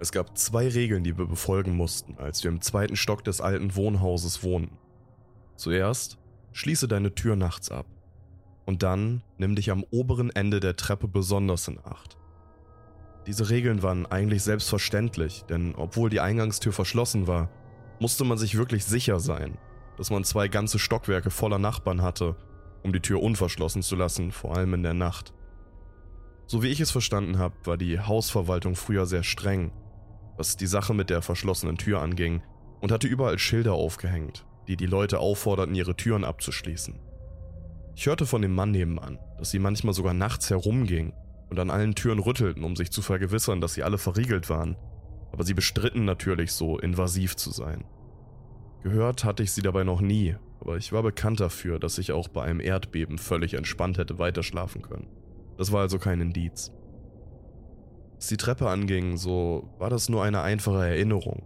Es gab zwei Regeln, die wir befolgen mussten, als wir im zweiten Stock des alten Wohnhauses wohnten. Zuerst, schließe deine Tür nachts ab. Und dann nimm dich am oberen Ende der Treppe besonders in Acht. Diese Regeln waren eigentlich selbstverständlich, denn obwohl die Eingangstür verschlossen war, musste man sich wirklich sicher sein, dass man zwei ganze Stockwerke voller Nachbarn hatte, um die Tür unverschlossen zu lassen, vor allem in der Nacht. So wie ich es verstanden habe, war die Hausverwaltung früher sehr streng, was die Sache mit der verschlossenen Tür anging, und hatte überall Schilder aufgehängt, die die Leute aufforderten, ihre Türen abzuschließen. Ich hörte von dem Mann nebenan, dass sie manchmal sogar nachts herumging und an allen Türen rüttelten, um sich zu vergewissern, dass sie alle verriegelt waren, aber sie bestritten natürlich so invasiv zu sein. Gehört hatte ich sie dabei noch nie, aber ich war bekannt dafür, dass ich auch bei einem Erdbeben völlig entspannt hätte weiterschlafen können. Das war also kein Indiz. Was die Treppe anging, so war das nur eine einfache Erinnerung.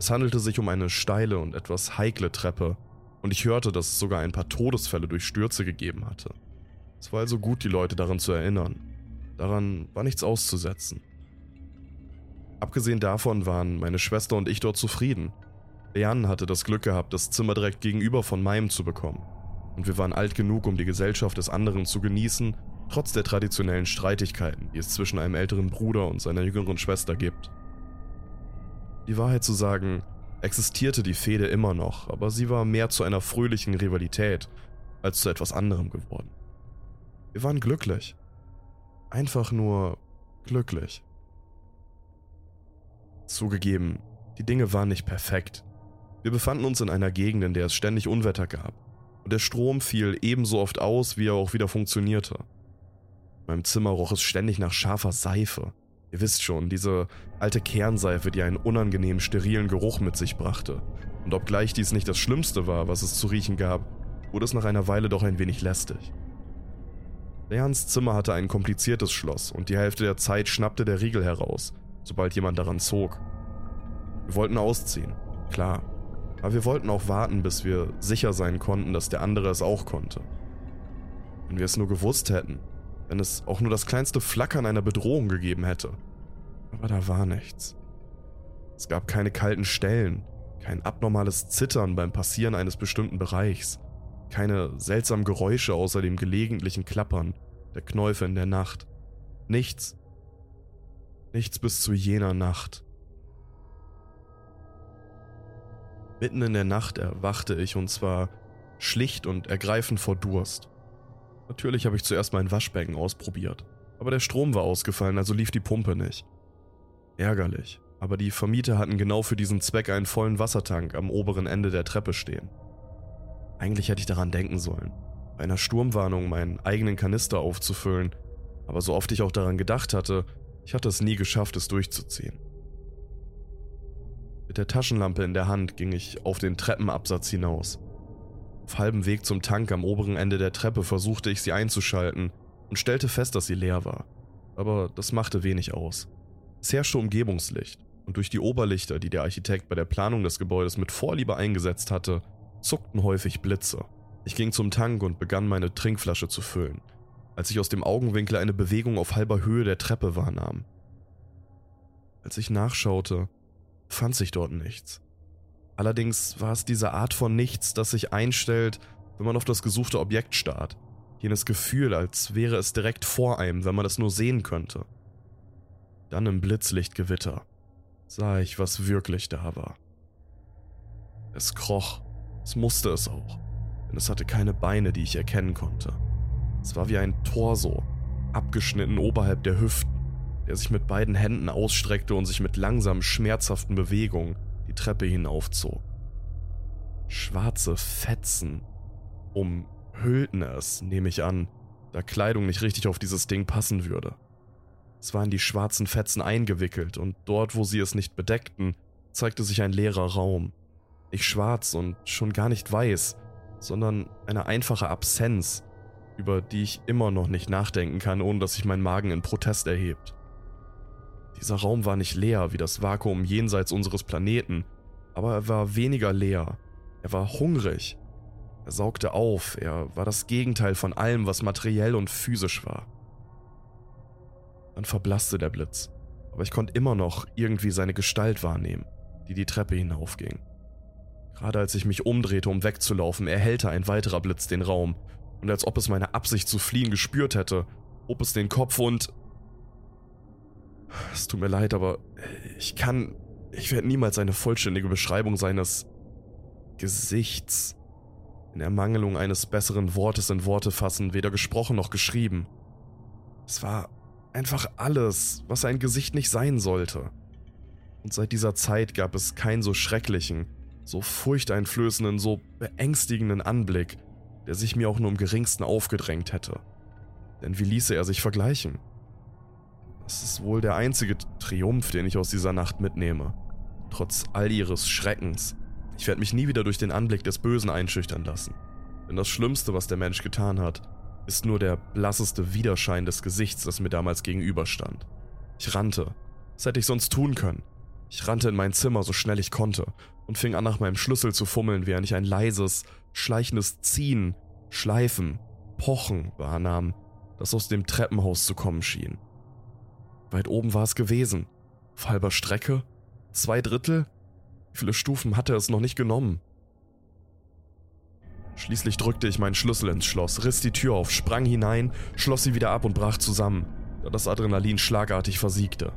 Es handelte sich um eine steile und etwas heikle Treppe, und ich hörte, dass es sogar ein paar Todesfälle durch Stürze gegeben hatte. Es war also gut, die Leute daran zu erinnern. Daran war nichts auszusetzen. Abgesehen davon waren meine Schwester und ich dort zufrieden. Leanne hatte das Glück gehabt, das Zimmer direkt gegenüber von meinem zu bekommen. Und wir waren alt genug, um die Gesellschaft des anderen zu genießen, trotz der traditionellen Streitigkeiten, die es zwischen einem älteren Bruder und seiner jüngeren Schwester gibt. Die Wahrheit zu sagen, existierte die Fehde immer noch, aber sie war mehr zu einer fröhlichen Rivalität als zu etwas anderem geworden. Wir waren glücklich. Einfach nur glücklich. Zugegeben, die Dinge waren nicht perfekt. Wir befanden uns in einer Gegend, in der es ständig Unwetter gab. Und der Strom fiel ebenso oft aus, wie er auch wieder funktionierte. In meinem Zimmer roch es ständig nach scharfer Seife. Ihr wisst schon, diese alte Kernseife, die einen unangenehmen, sterilen Geruch mit sich brachte. Und obgleich dies nicht das Schlimmste war, was es zu riechen gab, wurde es nach einer Weile doch ein wenig lästig. Leans Zimmer hatte ein kompliziertes Schloss und die Hälfte der Zeit schnappte der Riegel heraus, sobald jemand daran zog. Wir wollten ausziehen, klar. Aber wir wollten auch warten, bis wir sicher sein konnten, dass der andere es auch konnte. Wenn wir es nur gewusst hätten, wenn es auch nur das kleinste Flackern einer Bedrohung gegeben hätte. Aber da war nichts. Es gab keine kalten Stellen, kein abnormales Zittern beim Passieren eines bestimmten Bereichs, keine seltsamen Geräusche außer dem gelegentlichen Klappern der Knäufe in der Nacht. Nichts. Nichts bis zu jener Nacht. Mitten in der Nacht erwachte ich und zwar schlicht und ergreifend vor Durst. Natürlich habe ich zuerst mein Waschbecken ausprobiert, aber der Strom war ausgefallen, also lief die Pumpe nicht. Ärgerlich, aber die Vermieter hatten genau für diesen Zweck einen vollen Wassertank am oberen Ende der Treppe stehen. Eigentlich hätte ich daran denken sollen, bei einer Sturmwarnung meinen eigenen Kanister aufzufüllen, aber so oft ich auch daran gedacht hatte, ich hatte es nie geschafft, es durchzuziehen. Mit der Taschenlampe in der Hand ging ich auf den Treppenabsatz hinaus. Auf halbem Weg zum Tank am oberen Ende der Treppe versuchte ich sie einzuschalten und stellte fest, dass sie leer war. Aber das machte wenig aus. Es herrschte Umgebungslicht und durch die Oberlichter, die der Architekt bei der Planung des Gebäudes mit Vorliebe eingesetzt hatte, zuckten häufig Blitze. Ich ging zum Tank und begann meine Trinkflasche zu füllen, als ich aus dem Augenwinkel eine Bewegung auf halber Höhe der Treppe wahrnahm. Als ich nachschaute, fand sich dort nichts. Allerdings war es diese Art von Nichts, das sich einstellt, wenn man auf das gesuchte Objekt starrt. Jenes Gefühl, als wäre es direkt vor einem, wenn man es nur sehen könnte. Dann im Blitzlichtgewitter sah ich, was wirklich da war. Es kroch, es musste es auch, denn es hatte keine Beine, die ich erkennen konnte. Es war wie ein Torso, abgeschnitten oberhalb der Hüften der sich mit beiden Händen ausstreckte und sich mit langsamen, schmerzhaften Bewegungen die Treppe hinaufzog. Schwarze Fetzen umhüllten es, nehme ich an, da Kleidung nicht richtig auf dieses Ding passen würde. Es waren die schwarzen Fetzen eingewickelt und dort, wo sie es nicht bedeckten, zeigte sich ein leerer Raum. Nicht schwarz und schon gar nicht weiß, sondern eine einfache Absenz, über die ich immer noch nicht nachdenken kann, ohne dass sich mein Magen in Protest erhebt. Dieser Raum war nicht leer wie das Vakuum jenseits unseres Planeten, aber er war weniger leer. Er war hungrig. Er saugte auf, er war das Gegenteil von allem, was materiell und physisch war. Dann verblasste der Blitz, aber ich konnte immer noch irgendwie seine Gestalt wahrnehmen, die die Treppe hinaufging. Gerade als ich mich umdrehte, um wegzulaufen, erhellte ein weiterer Blitz den Raum, und als ob es meine Absicht zu fliehen gespürt hätte, hob es den Kopf und... Es tut mir leid, aber ich kann... Ich werde niemals eine vollständige Beschreibung seines Gesichts in Ermangelung eines besseren Wortes in Worte fassen, weder gesprochen noch geschrieben. Es war einfach alles, was ein Gesicht nicht sein sollte. Und seit dieser Zeit gab es keinen so schrecklichen, so furchteinflößenden, so beängstigenden Anblick, der sich mir auch nur im geringsten aufgedrängt hätte. Denn wie ließe er sich vergleichen? Das ist wohl der einzige Triumph, den ich aus dieser Nacht mitnehme. Trotz all ihres Schreckens. Ich werde mich nie wieder durch den Anblick des Bösen einschüchtern lassen. Denn das Schlimmste, was der Mensch getan hat, ist nur der blasseste Widerschein des Gesichts, das mir damals gegenüberstand. Ich rannte. Was hätte ich sonst tun können? Ich rannte in mein Zimmer so schnell ich konnte und fing an nach meinem Schlüssel zu fummeln, während ich ein leises, schleichendes Ziehen, Schleifen, Pochen wahrnahm, das aus dem Treppenhaus zu kommen schien. Weit oben war es gewesen. Auf halber Strecke? Zwei Drittel? Wie viele Stufen hatte es noch nicht genommen? Schließlich drückte ich meinen Schlüssel ins Schloss, riss die Tür auf, sprang hinein, schloss sie wieder ab und brach zusammen, da das Adrenalin schlagartig versiegte.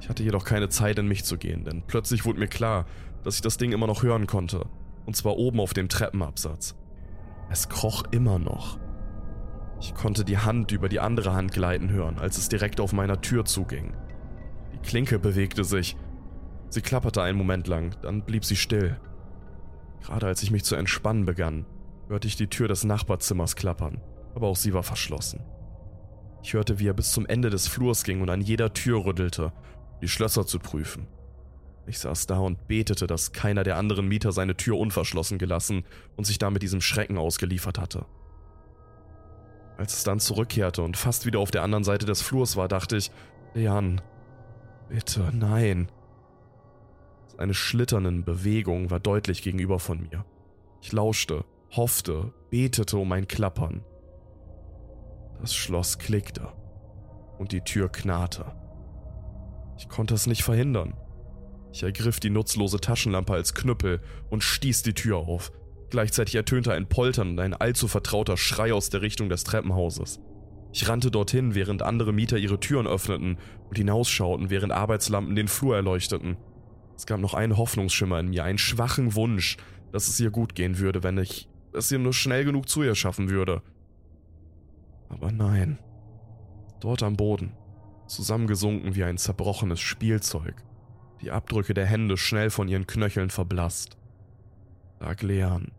Ich hatte jedoch keine Zeit in mich zu gehen, denn plötzlich wurde mir klar, dass ich das Ding immer noch hören konnte, und zwar oben auf dem Treppenabsatz. Es kroch immer noch. Ich konnte die Hand über die andere Hand gleiten hören, als es direkt auf meiner Tür zuging. Die Klinke bewegte sich. Sie klapperte einen Moment lang, dann blieb sie still. Gerade als ich mich zu entspannen begann, hörte ich die Tür des Nachbarzimmers klappern, aber auch sie war verschlossen. Ich hörte, wie er bis zum Ende des Flurs ging und an jeder Tür rüttelte, um die Schlösser zu prüfen. Ich saß da und betete, dass keiner der anderen Mieter seine Tür unverschlossen gelassen und sich damit diesem Schrecken ausgeliefert hatte. Als es dann zurückkehrte und fast wieder auf der anderen Seite des Flurs war, dachte ich, Jan, bitte, nein. Seine schlitternden Bewegung war deutlich gegenüber von mir. Ich lauschte, hoffte, betete um ein Klappern. Das Schloss klickte und die Tür knarrte. Ich konnte es nicht verhindern. Ich ergriff die nutzlose Taschenlampe als Knüppel und stieß die Tür auf. Gleichzeitig ertönte ein Poltern und ein allzu vertrauter Schrei aus der Richtung des Treppenhauses. Ich rannte dorthin, während andere Mieter ihre Türen öffneten und hinausschauten, während Arbeitslampen den Flur erleuchteten. Es gab noch einen Hoffnungsschimmer in mir, einen schwachen Wunsch, dass es ihr gut gehen würde, wenn ich es ihr nur schnell genug zu ihr schaffen würde. Aber nein. Dort am Boden, zusammengesunken wie ein zerbrochenes Spielzeug, die Abdrücke der Hände schnell von ihren Knöcheln verblasst, lag Leon.